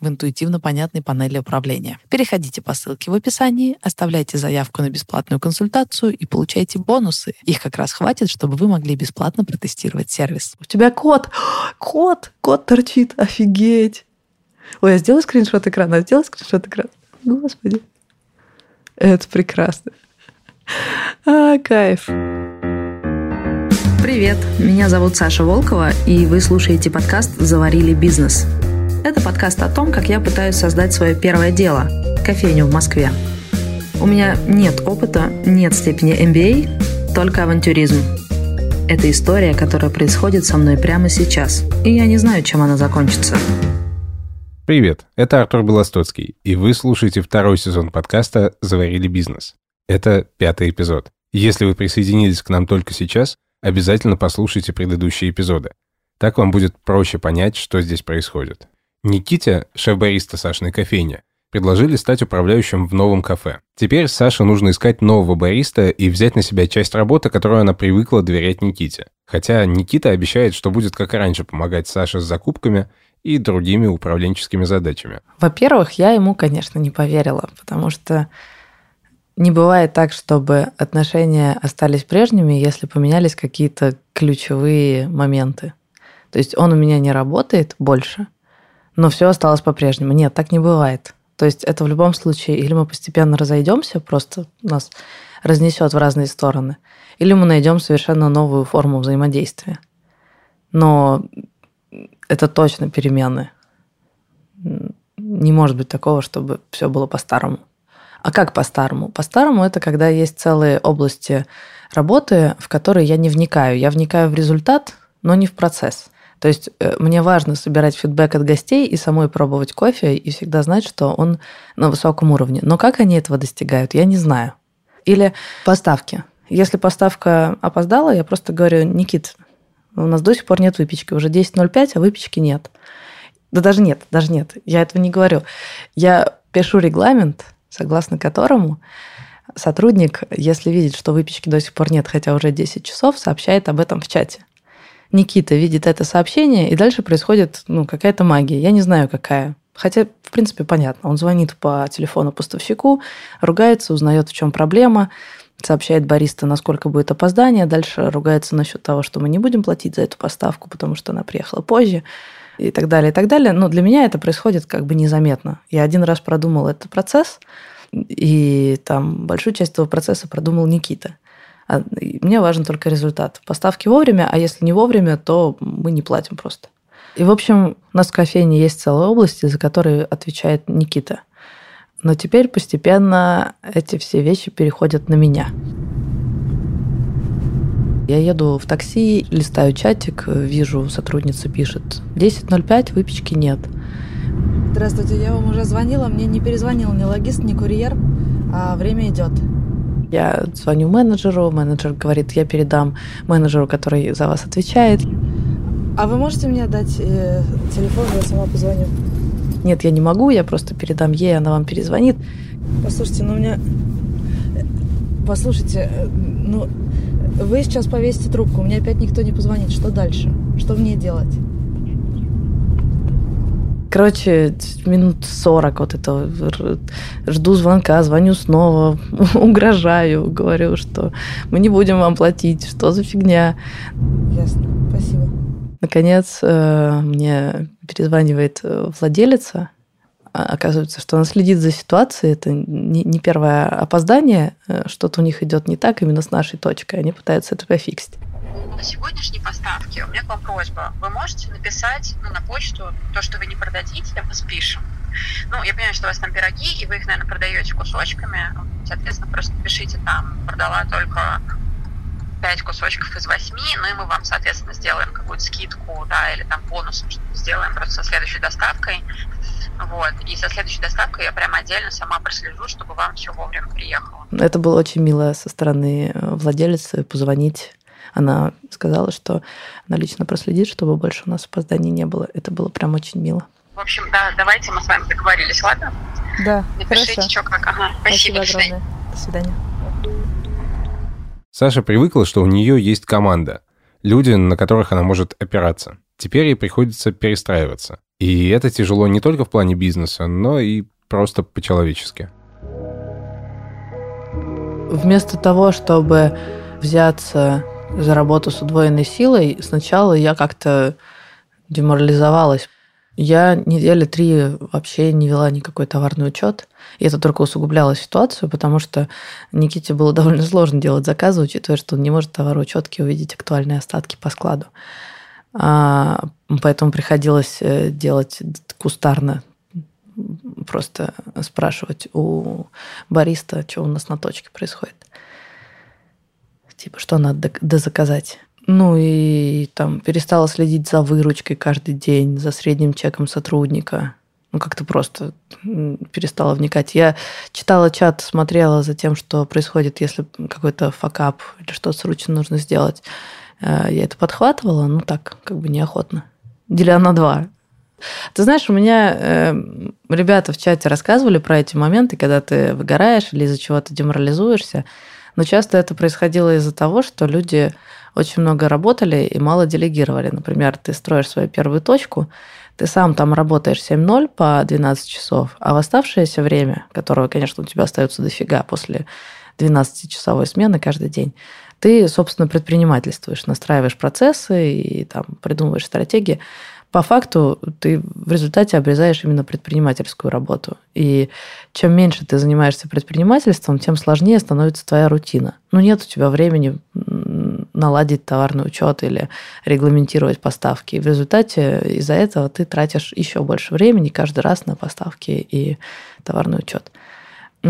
в интуитивно понятной панели управления. Переходите по ссылке в описании, оставляйте заявку на бесплатную консультацию и получайте бонусы. Их как раз хватит, чтобы вы могли бесплатно протестировать сервис. У тебя кот! Кот! Кот торчит! Офигеть! Ой, я сделаю скриншот экрана, сделай скриншот экрана. Господи. Это прекрасно. А, кайф. Привет, меня зовут Саша Волкова, и вы слушаете подкаст «Заварили бизнес». Это подкаст о том, как я пытаюсь создать свое первое дело – кофейню в Москве. У меня нет опыта, нет степени MBA, только авантюризм. Это история, которая происходит со мной прямо сейчас, и я не знаю, чем она закончится. Привет, это Артур Белостоцкий, и вы слушаете второй сезон подкаста «Заварили бизнес». Это пятый эпизод. Если вы присоединились к нам только сейчас, обязательно послушайте предыдущие эпизоды. Так вам будет проще понять, что здесь происходит. Никите, шеф-бариста Сашиной кофейни, предложили стать управляющим в новом кафе. Теперь Саше нужно искать нового бариста и взять на себя часть работы, которую она привыкла доверять Никите. Хотя Никита обещает, что будет как раньше помогать Саше с закупками и другими управленческими задачами. Во-первых, я ему, конечно, не поверила, потому что не бывает так, чтобы отношения остались прежними, если поменялись какие-то ключевые моменты. То есть он у меня не работает больше – но все осталось по-прежнему. Нет, так не бывает. То есть это в любом случае, или мы постепенно разойдемся, просто нас разнесет в разные стороны, или мы найдем совершенно новую форму взаимодействия. Но это точно перемены. Не может быть такого, чтобы все было по-старому. А как по-старому? По-старому это когда есть целые области работы, в которые я не вникаю. Я вникаю в результат, но не в процесс. То есть э, мне важно собирать фидбэк от гостей и самой пробовать кофе и всегда знать, что он на высоком уровне. Но как они этого достигают, я не знаю. Или поставки. Если поставка опоздала, я просто говорю, Никит, у нас до сих пор нет выпечки, уже 10.05, а выпечки нет. Да даже нет, даже нет, я этого не говорю. Я пишу регламент, согласно которому сотрудник, если видит, что выпечки до сих пор нет, хотя уже 10 часов, сообщает об этом в чате. Никита видит это сообщение, и дальше происходит ну, какая-то магия. Я не знаю, какая. Хотя, в принципе, понятно. Он звонит по телефону поставщику, ругается, узнает, в чем проблема, сообщает бариста, насколько будет опоздание, дальше ругается насчет того, что мы не будем платить за эту поставку, потому что она приехала позже и так далее, и так далее. Но для меня это происходит как бы незаметно. Я один раз продумал этот процесс, и там большую часть этого процесса продумал Никита. А мне важен только результат. Поставки вовремя, а если не вовремя, то мы не платим просто. И, в общем, у нас в кофейне есть целая область, за которую отвечает Никита. Но теперь постепенно эти все вещи переходят на меня. Я еду в такси, листаю чатик, вижу, сотрудница пишет 10.05, выпечки нет. Здравствуйте, я вам уже звонила, мне не перезвонил ни логист, ни курьер, а время идет. Я звоню менеджеру, менеджер говорит, я передам менеджеру, который за вас отвечает. А вы можете мне дать э, телефон, я сама позвоню? Нет, я не могу, я просто передам ей, она вам перезвонит. Послушайте, ну у меня... Послушайте, э, ну вы сейчас повесите трубку, мне опять никто не позвонит. Что дальше? Что мне делать? Короче, минут 40 вот это жду звонка, звоню снова, угрожаю, говорю, что мы не будем вам платить, что за фигня. Ясно, спасибо. Наконец э, мне перезванивает э, владелица, оказывается, что она следит за ситуацией. Это не первое опоздание, э, что-то у них идет не так именно с нашей точкой. Они пытаются это пофиксить. На сегодняшней поставке у меня к вам просьба. Вы можете написать ну, на почту то, что вы не продадите, мы спишем. Ну, я понимаю, что у вас там пироги, и вы их, наверное, продаете кусочками. Соответственно, просто пишите там, продала только 5 кусочков из 8, ну и мы вам, соответственно, сделаем какую-то скидку, да, или там что-то сделаем просто со следующей доставкой. Вот. И со следующей доставкой я прямо отдельно сама прослежу, чтобы вам все вовремя приехало. Это было очень мило со стороны э, владелицы позвонить. Она сказала, что она лично проследит, чтобы больше у нас опозданий не было. Это было прям очень мило. В общем, да, давайте мы с вами договорились, ладно? Да, Напишите, хорошо. что как. Ага, спасибо, Спасибо до свидания. До свидания. Саша привыкла, что у нее есть команда, люди, на которых она может опираться. Теперь ей приходится перестраиваться. И это тяжело не только в плане бизнеса, но и просто по-человечески. Вместо того, чтобы взяться за работу с удвоенной силой, сначала я как-то деморализовалась. Я недели три вообще не вела никакой товарный учет. И это только усугубляло ситуацию, потому что Никите было довольно сложно делать заказы, учитывая, что он не может товароучетки увидеть актуальные остатки по складу. А, поэтому приходилось э, делать кустарно, просто спрашивать у бариста, что у нас на точке происходит. Типа, что надо дозаказать. Ну и там перестала следить за выручкой каждый день, за средним чеком сотрудника. Ну, как-то просто перестала вникать. Я читала чат, смотрела за тем, что происходит, если какой-то факап или что-то срочно нужно сделать. Э, Я это подхватывала, ну так, как бы неохотно. Деля на два. Ты знаешь, у меня э, ребята в чате рассказывали про эти моменты, когда ты выгораешь или из-за чего-то деморализуешься. Но часто это происходило из-за того, что люди очень много работали и мало делегировали. Например, ты строишь свою первую точку, ты сам там работаешь 7-0 по 12 часов, а в оставшееся время, которого, конечно, у тебя остается дофига после 12-часовой смены каждый день, ты, собственно, предпринимательствуешь, настраиваешь процессы и там придумываешь стратегии. По факту ты в результате обрезаешь именно предпринимательскую работу. И чем меньше ты занимаешься предпринимательством, тем сложнее становится твоя рутина. Ну, нет у тебя времени наладить товарный учет или регламентировать поставки. И в результате из-за этого ты тратишь еще больше времени каждый раз на поставки и товарный учет.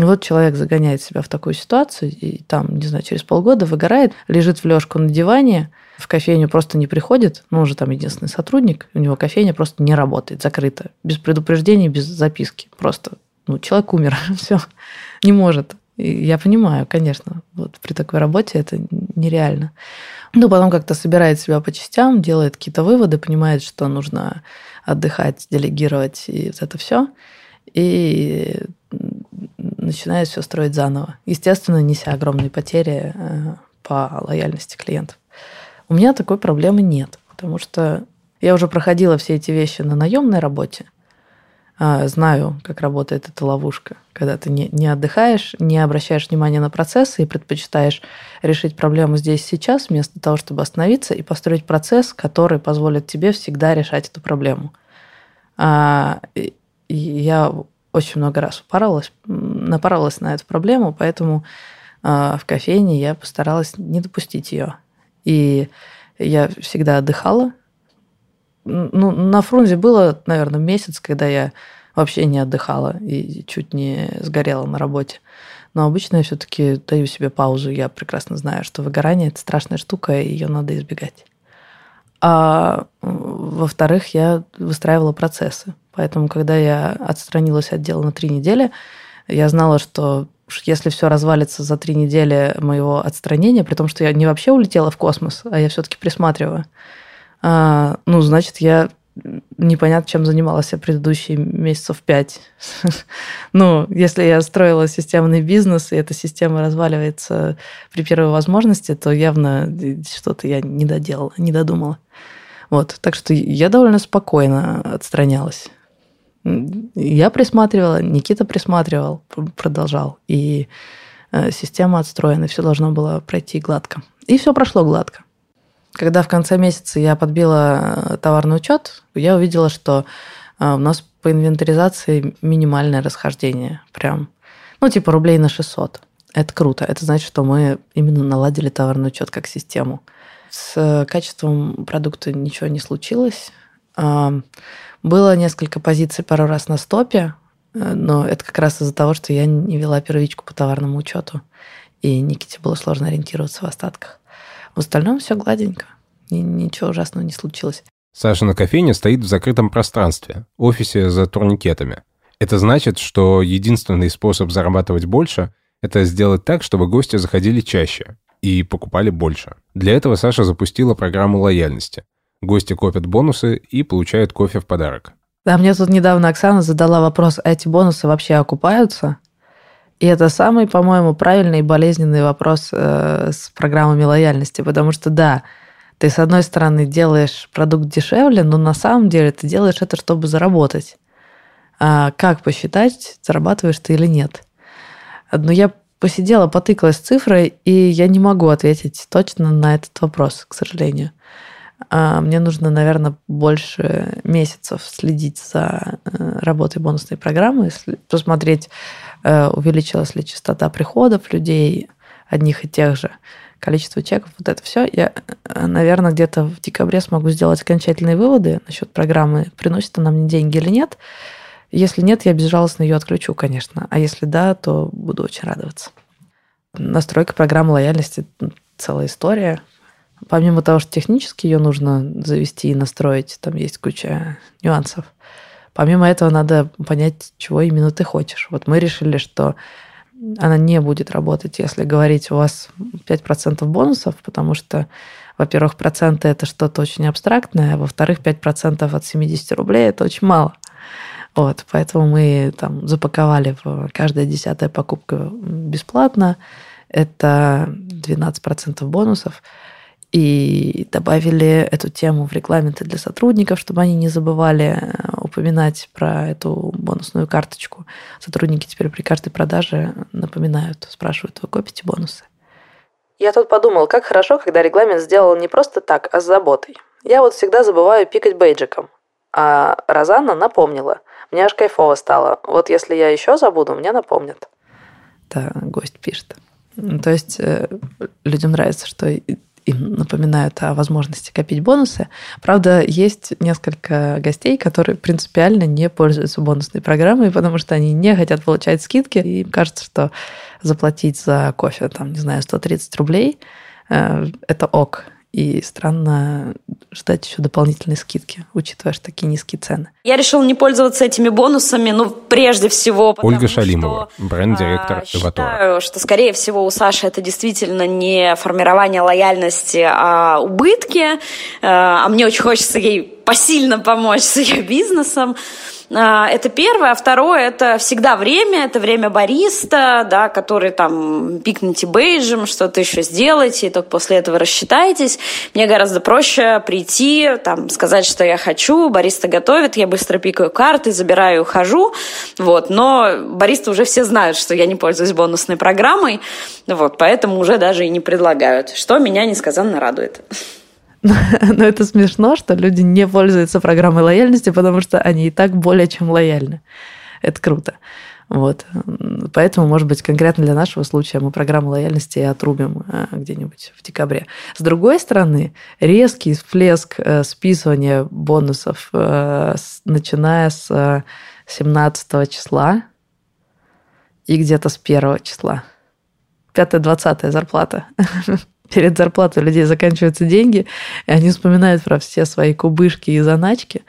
Вот человек загоняет себя в такую ситуацию, и там, не знаю, через полгода выгорает, лежит в лёжку на диване, в кофейню просто не приходит, ну, он же там единственный сотрудник, у него кофейня просто не работает, закрыта, без предупреждения, без записки. Просто, ну, человек умер, все, не может. И я понимаю, конечно, вот при такой работе это нереально. Ну, потом как-то собирает себя по частям, делает какие-то выводы, понимает, что нужно отдыхать, делегировать и вот это все. И начинает все строить заново. Естественно, неся огромные потери э, по лояльности клиентов. У меня такой проблемы нет, потому что я уже проходила все эти вещи на наемной работе. А, Знаю, как работает эта ловушка, когда ты не, не отдыхаешь, не обращаешь внимания на процессы и предпочитаешь решить проблему здесь сейчас, вместо того, чтобы остановиться и построить процесс, который позволит тебе всегда решать эту проблему. А, Я очень много раз упоролась, напоролась на эту проблему, поэтому а, в кофейне я постаралась не допустить ее. И я всегда отдыхала. Ну, на Фрунзе было, наверное, месяц, когда я вообще не отдыхала и чуть не сгорела на работе. Но обычно я все-таки даю себе паузу. Я прекрасно знаю, что выгорание – это страшная штука, и ее надо избегать. А во-вторых, я выстраивала процессы. Поэтому, когда я отстранилась от дела на три недели, я знала, что если все развалится за три недели моего отстранения, при том, что я не вообще улетела в космос, а я все-таки присматриваю, а, ну, значит, я непонятно, чем занималась я предыдущие месяцев пять. Ну, если я строила системный бизнес, и эта система разваливается при первой возможности, то явно что-то я не доделала, не додумала. Вот, так что я довольно спокойно отстранялась. Я присматривала, Никита присматривал, пр- продолжал. И э, система отстроена, все должно было пройти гладко. И все прошло гладко. Когда в конце месяца я подбила э, товарный учет, я увидела, что э, у нас по инвентаризации минимальное расхождение. Прям, ну, типа рублей на 600. Это круто. Это значит, что мы именно наладили товарный учет как систему. С качеством продукта ничего не случилось. Было несколько позиций пару раз на стопе, э, но это как раз из-за того, что я не вела первичку по товарному учету, и Никите было сложно ориентироваться в остатках. В остальном все гладенько, ничего ужасного не случилось. Саша на кофейне стоит в закрытом пространстве, офисе за турникетами. Это значит, что единственный способ зарабатывать больше – это сделать так, чтобы гости заходили чаще и покупали больше. Для этого Саша запустила программу лояльности. Гости копят бонусы и получают кофе в подарок. Да, мне тут недавно Оксана задала вопрос, а эти бонусы вообще окупаются? И это самый, по-моему, правильный и болезненный вопрос э, с программами лояльности, потому что да, ты с одной стороны делаешь продукт дешевле, но на самом деле ты делаешь это, чтобы заработать. А как посчитать, зарабатываешь ты или нет? Но я посидела, потыкалась цифрой, и я не могу ответить точно на этот вопрос, к сожалению. А мне нужно, наверное, больше месяцев следить за э, работой бонусной программы, посмотреть, э, увеличилась ли частота приходов людей, одних и тех же, количество чеков, вот это все. Я, э, наверное, где-то в декабре смогу сделать окончательные выводы насчет программы, приносит она мне деньги или нет. Если нет, я безжалостно ее отключу, конечно. А если да, то буду очень радоваться. Настройка программы лояльности – целая история. Помимо того, что технически ее нужно завести и настроить, там есть куча нюансов. Помимо этого надо понять, чего именно ты хочешь. Вот мы решили, что она не будет работать, если говорить, у вас 5% бонусов, потому что, во-первых, проценты – это что-то очень абстрактное, а во-вторых, 5% от 70 рублей – это очень мало. Вот, поэтому мы там запаковали каждая десятая покупка бесплатно. Это 12% бонусов и добавили эту тему в регламенты для сотрудников, чтобы они не забывали э, упоминать про эту бонусную карточку. Сотрудники теперь при каждой продаже напоминают, спрашивают, вы копите бонусы? Я тут подумал, как хорошо, когда регламент сделал не просто так, а с заботой. Я вот всегда забываю пикать бейджиком. А Розанна напомнила. Мне аж кайфово стало. Вот если я еще забуду, мне напомнят. Да, гость пишет. То есть э, людям нравится, что им напоминают о возможности копить бонусы. Правда, есть несколько гостей, которые принципиально не пользуются бонусной программой, потому что они не хотят получать скидки, и им кажется, что заплатить за кофе, там, не знаю, 130 рублей, э, это ок. И странно ждать еще дополнительной скидки, учитывая, что такие низкие цены. Я решил не пользоваться этими бонусами, ну, прежде всего... Ольга Шалимова, бренд-директор а, Считаю, что, скорее всего, у Саши это действительно не формирование лояльности, а убытки. А, а мне очень хочется ей посильно помочь с ее бизнесом. А, это первое. А второе, это всегда время, это время бариста, да, который там пикните бейджем, что-то еще сделайте, и только после этого рассчитайтесь. Мне гораздо проще прийти, там, сказать, что я хочу, бариста готовит, я быстро пикаю карты, забираю и ухожу. Вот. Но баристы уже все знают, что я не пользуюсь бонусной программой, вот, поэтому уже даже и не предлагают, что меня несказанно радует. Но это смешно, что люди не пользуются программой лояльности, потому что они и так более чем лояльны. Это круто. Вот. Поэтому, может быть, конкретно для нашего случая мы программу лояльности отрубим э, где-нибудь в декабре. С другой стороны, резкий всплеск э, списывания бонусов, э, начиная с 17 числа и где-то с 1 числа. 5-20 зарплата перед зарплатой у людей заканчиваются деньги, и они вспоминают про все свои кубышки и заначки,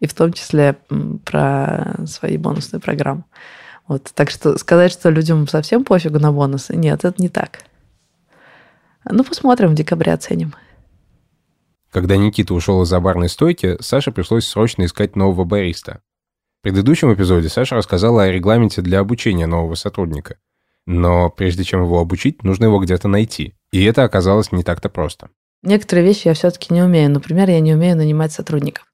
и в том числе про свои бонусные программы. Вот. Так что сказать, что людям совсем пофигу на бонусы, нет, это не так. Ну, посмотрим, в декабре оценим. Когда Никита ушел из-за барной стойки, Саше пришлось срочно искать нового бариста. В предыдущем эпизоде Саша рассказала о регламенте для обучения нового сотрудника. Но прежде чем его обучить, нужно его где-то найти. И это оказалось не так-то просто. Некоторые вещи я все-таки не умею. Например, я не умею нанимать сотрудников.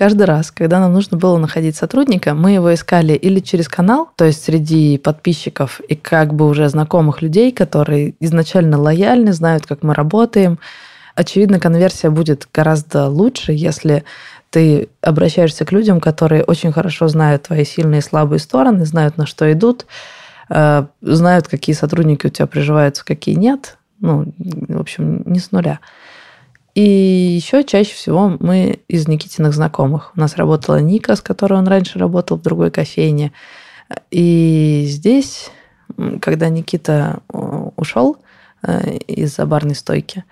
Каждый раз, когда нам нужно было находить сотрудника, мы его искали или через канал, то есть среди подписчиков и как бы уже знакомых людей, которые изначально лояльны, знают, как мы работаем. Очевидно, конверсия будет гораздо лучше, если ты обращаешься к людям, которые очень хорошо знают твои сильные и слабые стороны, знают, на что идут, знают, какие сотрудники у тебя приживаются, какие нет, ну, в общем, не с нуля. И еще чаще всего мы из Никитиных знакомых. У нас работала Ника, с которой он раньше работал в другой кофейне. И здесь, когда Никита э, ушел э, из-за барной стойки,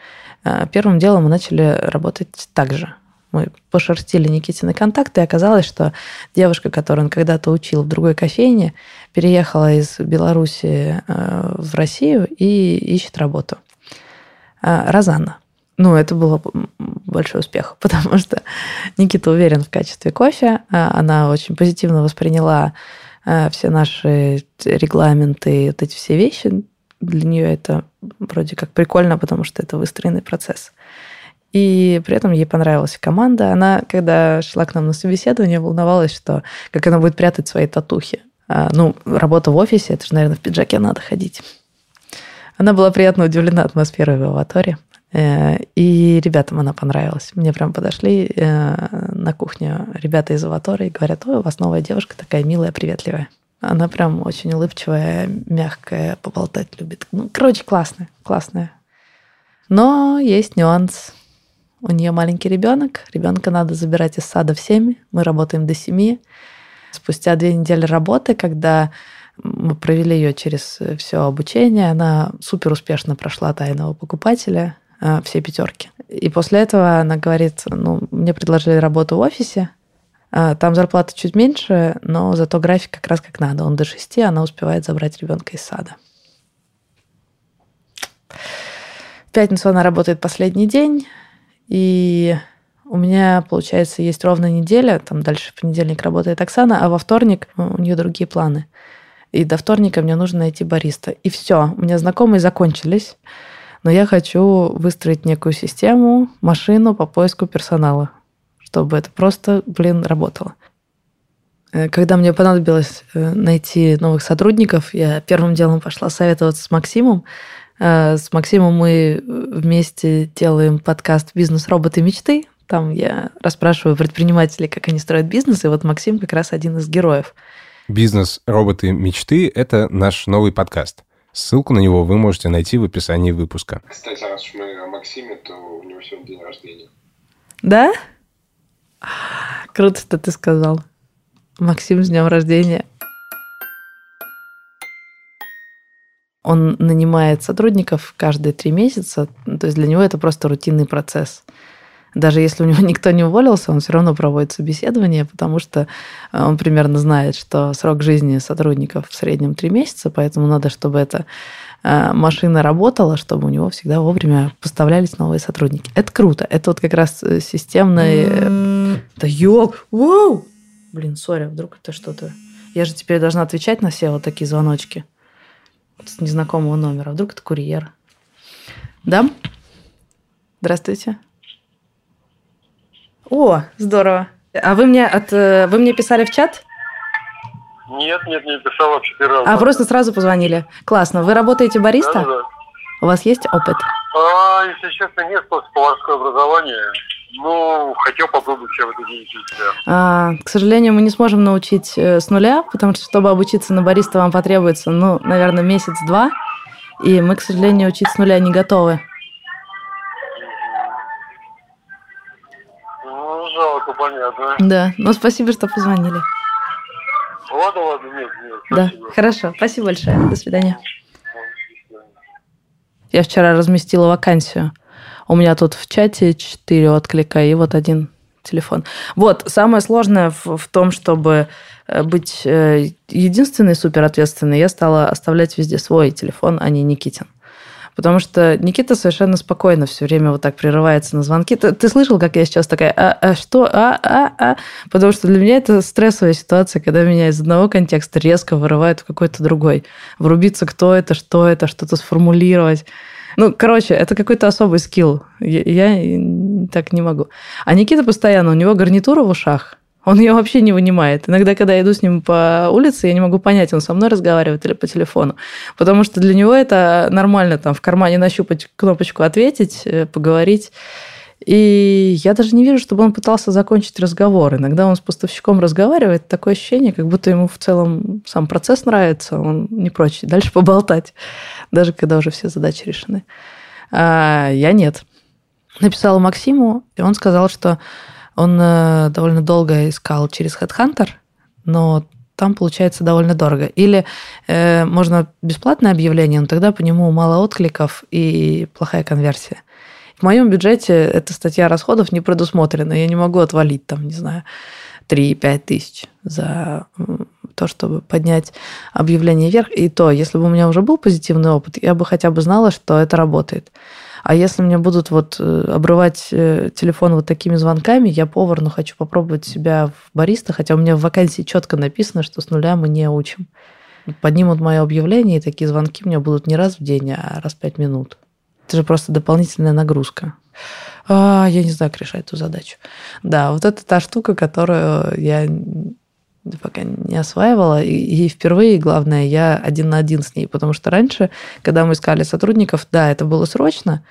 э, первым делом мы начали работать так же. Мы пошерстили Никитины контакты, и оказалось, что девушка, которую он когда-то учил в другой кофейне, переехала из Беларуси в Россию и ищет работу. Розанна. Ну, это было большой успех, потому что Никита уверен в качестве кофе. А, она очень позитивно восприняла а, все наши регламенты, вот эти все вещи. Для нее это вроде как прикольно, потому что это выстроенный процесс. И при этом ей понравилась команда. Она, когда шла к нам на собеседование, волновалась, что как она будет прятать свои татухи. А, ну, работа в офисе, это же, наверное, в пиджаке надо ходить. Она была приятно удивлена атмосферой в Аваторе. Э, и ребятам она понравилась. Мне прям подошли э, на кухню ребята из Аватора и говорят, ой, у вас новая девушка такая милая, приветливая. Она прям очень улыбчивая, мягкая, поболтать любит. Ну, короче, классная, классная. Но есть нюанс. У нее маленький ребенок. Ребенка надо забирать из сада в 7. Мы работаем до 7. Спустя две недели работы, когда мы провели ее через все обучение, она супер успешно прошла тайного покупателя. Э, все пятерки. И после этого она говорит, ну, мне предложили работу в офисе, э, там зарплата чуть меньше, но зато график как раз как надо. Он до шести, она успевает забрать ребенка из сада. В пятницу она работает последний день, и у меня, получается, есть ровно неделя, там дальше в понедельник работает Оксана, а во вторник ну, у нее другие планы. И до вторника мне нужно найти бариста. И все, у меня знакомые закончились но я хочу выстроить некую систему, машину по поиску персонала, чтобы это просто, блин, работало. Э, когда мне понадобилось э, найти новых сотрудников, я первым делом пошла советоваться с Максимом. Э, с Максимом мы вместе делаем подкаст «Бизнес-роботы мечты». Там я расспрашиваю предпринимателей, как они строят бизнес, и вот Максим как раз один из героев. «Бизнес-роботы мечты» — это наш новый подкаст. Ссылку на него вы можете найти в описании выпуска. Кстати, раз уж мы о Максиме, то у него сегодня день рождения. Да? Круто, что ты сказал. Максим, с днем рождения. Он нанимает сотрудников каждые три месяца, то есть для него это просто рутинный процесс – даже если у него никто не уволился, он все равно проводит собеседование, потому что э, он примерно знает, что срок жизни сотрудников в среднем три месяца, поэтому надо, чтобы эта э, машина работала, чтобы у него всегда вовремя поставлялись новые сотрудники. Это круто. Это вот как раз э, системный... Да ёл! Воу! Блин, сори, вдруг это что-то... Я же теперь должна отвечать на все вот такие звоночки с незнакомого номера. Вдруг это курьер. Да? Здравствуйте. О, здорово. А вы мне от э, вы мне писали в чат? Нет, нет, не писал вообще первый раз. А просто сразу позвонили. Классно. Вы работаете бариста? Да, да. У вас есть опыт? А, если честно, нет, просто поварское образование. Ну, хотел попробовать себя в этой деятельности. А, к сожалению, мы не сможем научить э, с нуля, потому что, чтобы обучиться на бариста, вам потребуется, ну, наверное, месяц-два. И мы, к сожалению, учить с нуля не готовы. жалко, понятно. Да, ну спасибо, что позвонили. Ладно, ладно, нет, нет. Да, хорошо, спасибо большое. До свидания. Я вчера разместила вакансию. У меня тут в чате четыре отклика и вот один телефон. Вот, самое сложное в, в том, чтобы э, быть э, единственной суперответственной, я стала оставлять везде свой телефон, а не Никитин. Потому что Никита совершенно спокойно все время вот так прерывается на звонки. Ты, ты слышал, как я сейчас такая, а, а что, а, а, а? Потому что для меня это стрессовая ситуация, когда меня из одного контекста резко вырывают в какой-то другой. Врубиться, кто это, что это, что-то сформулировать. Ну, короче, это какой-то особый скилл. Я, я так не могу. А Никита постоянно, у него гарнитура в ушах. Он ее вообще не вынимает. Иногда, когда я иду с ним по улице, я не могу понять, он со мной разговаривает или по телефону. Потому что для него это нормально там в кармане нащупать кнопочку «ответить», э, поговорить. И я даже не вижу, чтобы он пытался закончить разговор. Иногда он с поставщиком разговаривает, такое ощущение, как будто ему в целом сам процесс нравится, он не прочь дальше поболтать, даже когда уже все задачи решены. А я нет. Написала Максиму, и он сказал, что он э, довольно долго искал через HeadHunter, но там получается довольно дорого. Или э, можно бесплатное объявление, но тогда по нему мало откликов и плохая конверсия. В моем бюджете эта статья расходов не предусмотрена. Я не могу отвалить там, не знаю, 3-5 тысяч за то, чтобы поднять объявление вверх. И то, если бы у меня уже был позитивный опыт, я бы хотя бы знала, что это работает. А если мне будут вот э, обрывать э, телефон вот такими звонками, я повар, но хочу попробовать себя в бариста, хотя у меня в вакансии четко написано, что с нуля мы не учим. Поднимут мое объявление, и такие звонки у меня будут не раз в день, а раз в пять минут. Это же просто дополнительная нагрузка. А, я не знаю, как решать эту задачу. Да, вот это та штука, которую я пока не осваивала. И, и впервые, главное, я один на один с ней. Потому что раньше, когда мы искали сотрудников, да, это было срочно,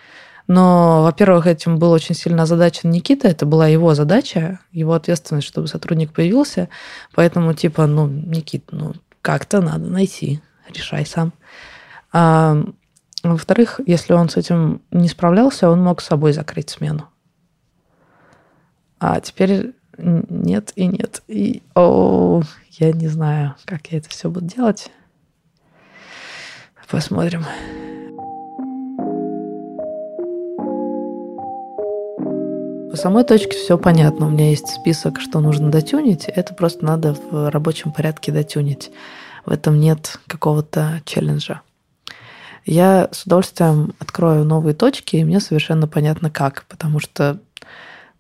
но, во-первых, этим был очень сильно озадачен Никита, это была его задача, его ответственность, чтобы сотрудник появился. Поэтому, типа, ну, Никит, ну, как-то надо найти, решай сам. А, во-вторых, если он с этим не справлялся, он мог с собой закрыть смену. А теперь нет и нет. И, о, я не знаю, как я это все буду делать. Посмотрим. По самой точке все понятно. У меня есть список, что нужно дотюнить. Это просто надо в рабочем порядке дотюнить. В этом нет какого-то челленджа. Я с удовольствием открою новые точки, и мне совершенно понятно как, потому что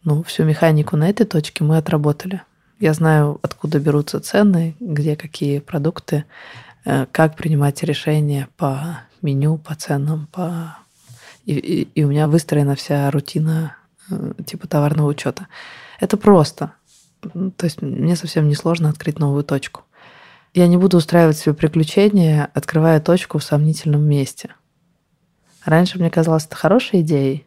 ну, всю механику на этой точке мы отработали. Я знаю, откуда берутся цены, где какие продукты, э, как принимать решения по меню, по ценам, по... И, и, и у меня выстроена вся рутина э, типа товарного учета. Это просто. То есть мне совсем не сложно открыть новую точку. Я не буду устраивать себе приключения, открывая точку в сомнительном месте. Раньше мне казалось это хорошей идеей,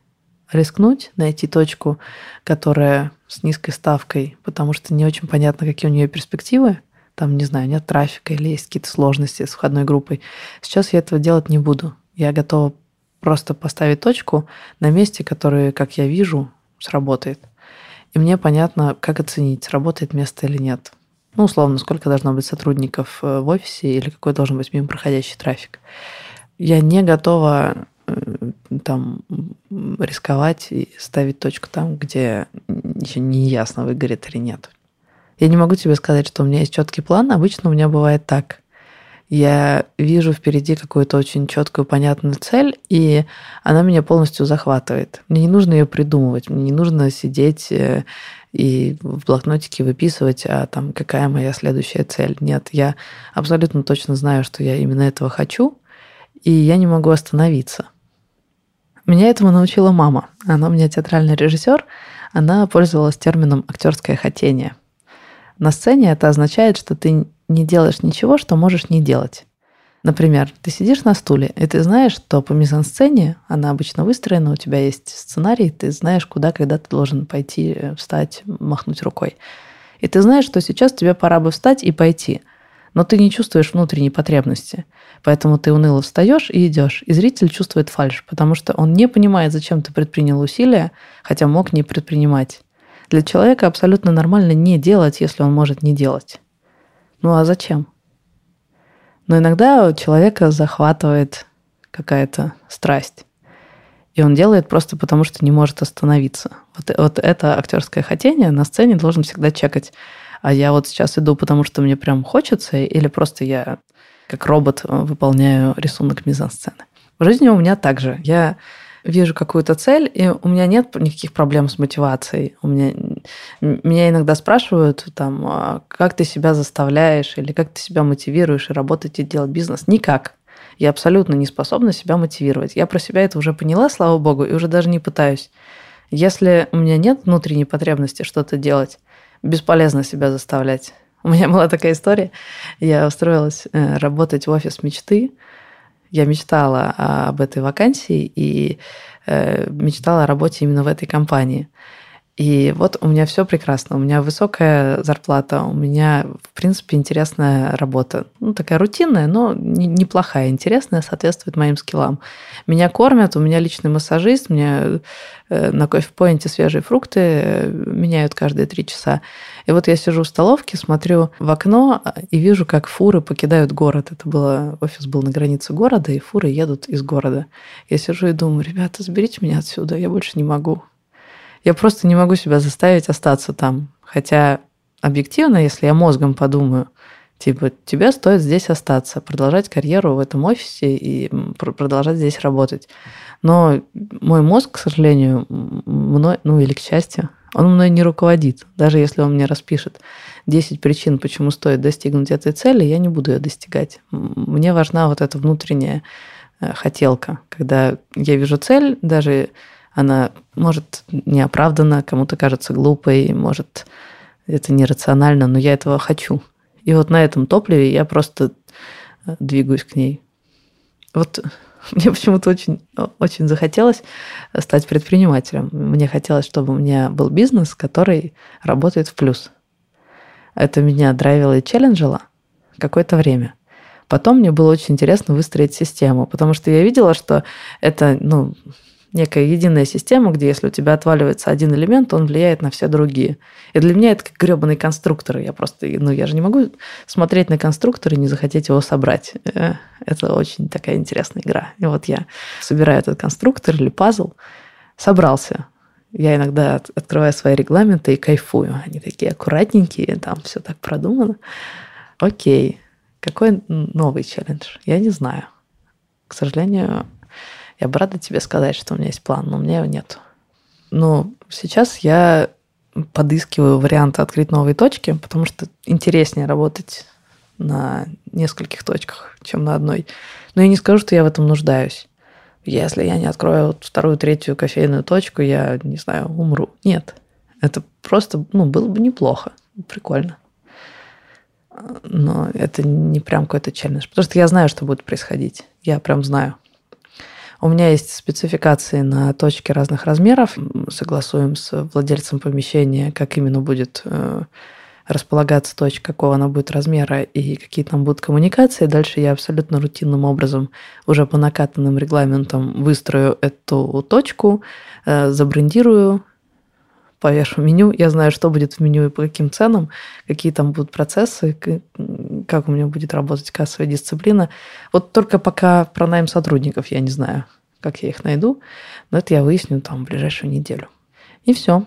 рискнуть, найти точку, которая с низкой ставкой, потому что не очень понятно, какие у нее перспективы. Там, не знаю, нет трафика или есть какие-то сложности с входной группой. Сейчас я этого делать не буду. Я готова просто поставить точку на месте, которое, как я вижу, сработает. И мне понятно, как оценить, сработает место или нет. Ну, условно, сколько должно быть сотрудников э, в офисе или какой должен быть мимо проходящий трафик. Я не готова Э, там рисковать и ставить точку там, где еще не ясно, выгорит или нет. Я не могу тебе сказать, что у меня есть четкий план. Обычно у меня бывает так. Я вижу впереди какую-то очень четкую, понятную цель, и она меня полностью захватывает. Мне не нужно ее придумывать, мне не нужно сидеть э, и в блокнотике выписывать, а там какая моя следующая цель. Нет, я абсолютно точно знаю, что я именно этого хочу, и я не могу остановиться. Меня этому научила мама. Она у меня театральный режиссер. Она пользовалась термином актерское хотение. На сцене это означает, что ты не делаешь ничего, что можешь не делать. Например, ты сидишь на стуле, и ты знаешь, что по мизансцене, она обычно выстроена, у тебя есть сценарий, ты знаешь, куда, когда ты должен пойти, встать, махнуть рукой. И ты знаешь, что сейчас тебе пора бы встать и пойти – но ты не чувствуешь внутренней потребности. Поэтому ты уныло встаешь и идешь. И зритель чувствует фальш, потому что он не понимает, зачем ты предпринял усилия, хотя мог не предпринимать. Для человека абсолютно нормально не делать, если он может не делать. Ну а зачем? Но иногда человека захватывает какая-то страсть. И он делает просто потому, что не может остановиться. Вот, вот это актерское хотение на сцене должен всегда чекать а я вот сейчас иду, потому что мне прям хочется, или просто я как робот выполняю рисунок мизансцены. В жизни у меня также. Я вижу какую-то цель, и у меня нет никаких проблем с мотивацией. У меня, меня иногда спрашивают, там, «А как ты себя заставляешь, или как ты себя мотивируешь и работать и делать бизнес. Никак. Я абсолютно не способна себя мотивировать. Я про себя это уже поняла, слава богу, и уже даже не пытаюсь. Если у меня нет внутренней потребности что-то делать, бесполезно себя заставлять. У меня была такая история. Я устроилась э, работать в офис мечты. Я мечтала об этой вакансии и э, мечтала о работе именно в этой компании. И вот у меня все прекрасно. У меня высокая зарплата, у меня, в принципе, интересная работа. Ну, такая рутинная, но неплохая, интересная, соответствует моим скиллам. Меня кормят, у меня личный массажист, мне э, на кофе-поинте свежие фрукты э, меняют каждые три часа. И вот я сижу в столовке, смотрю в окно и вижу, как фуры покидают город. Это было, офис был на границе города, и фуры едут из города. Я сижу и думаю, ребята, заберите меня отсюда, я больше не могу. Я просто не могу себя заставить остаться там. Хотя объективно, если я мозгом подумаю, типа, тебе стоит здесь остаться, продолжать карьеру в этом офисе и продолжать здесь работать. Но мой мозг, к сожалению, мной, ну или к счастью, он мной не руководит. Даже если он мне распишет 10 причин, почему стоит достигнуть этой цели, я не буду ее достигать. Мне важна вот эта внутренняя э, хотелка. Когда я вижу цель, даже она может неоправданно, кому-то кажется глупой, может это нерационально, но я этого хочу. И вот на этом топливе я просто э, двигаюсь к ней. Вот мне почему-то очень, очень захотелось стать предпринимателем. Мне хотелось, чтобы у меня был бизнес, который работает в плюс. Это меня драйвило и челленджило какое-то время. Потом мне было очень интересно выстроить систему, потому что я видела, что это, ну, некая единая система, где если у тебя отваливается один элемент, он влияет на все другие. И для меня это как гребаный конструктор. Я просто, ну, я же не могу смотреть на конструктор и не захотеть его собрать. Э, это очень такая интересная игра. И вот я собираю этот конструктор или пазл, собрался. Я иногда открываю свои регламенты и кайфую. Они такие аккуратненькие, там все так продумано. Окей, какой новый челлендж? Я не знаю. К сожалению, я бы рада тебе сказать, что у меня есть план, но у меня его нет. Но сейчас я подыскиваю варианты открыть новые точки, потому что интереснее работать на нескольких точках, чем на одной. Но я не скажу, что я в этом нуждаюсь. Если я не открою вот вторую, третью кофейную точку, я, не знаю, умру. Нет. Это просто, ну, было бы неплохо. Прикольно. Но это не прям какой-то челлендж. Потому что я знаю, что будет происходить. Я прям знаю. У меня есть спецификации на точки разных размеров. Согласуем с владельцем помещения, как именно будет э, располагаться точка, какого она будет размера и какие там будут коммуникации. Дальше я абсолютно рутинным образом уже по накатанным регламентам выстрою эту точку, э, забрендирую, повешу меню. Я знаю, что будет в меню и по каким ценам, какие там будут процессы, как у меня будет работать кассовая дисциплина. Вот только пока про найм сотрудников я не знаю, как я их найду, но это я выясню там в ближайшую неделю. И все.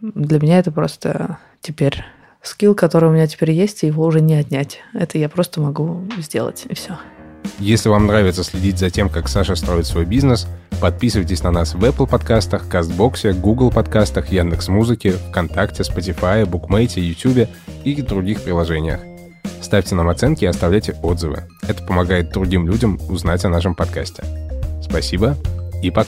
Для меня это просто теперь скилл, который у меня теперь есть, и его уже не отнять. Это я просто могу сделать, и все. Если вам нравится следить за тем, как Саша строит свой бизнес, подписывайтесь на нас в Apple подкастах, Кастбоксе, Google подкастах, Яндекс.Музыке, ВКонтакте, Spotify, Букмейте, YouTube и других приложениях. Ставьте нам оценки и оставляйте отзывы. Это помогает другим людям узнать о нашем подкасте. Спасибо и пока.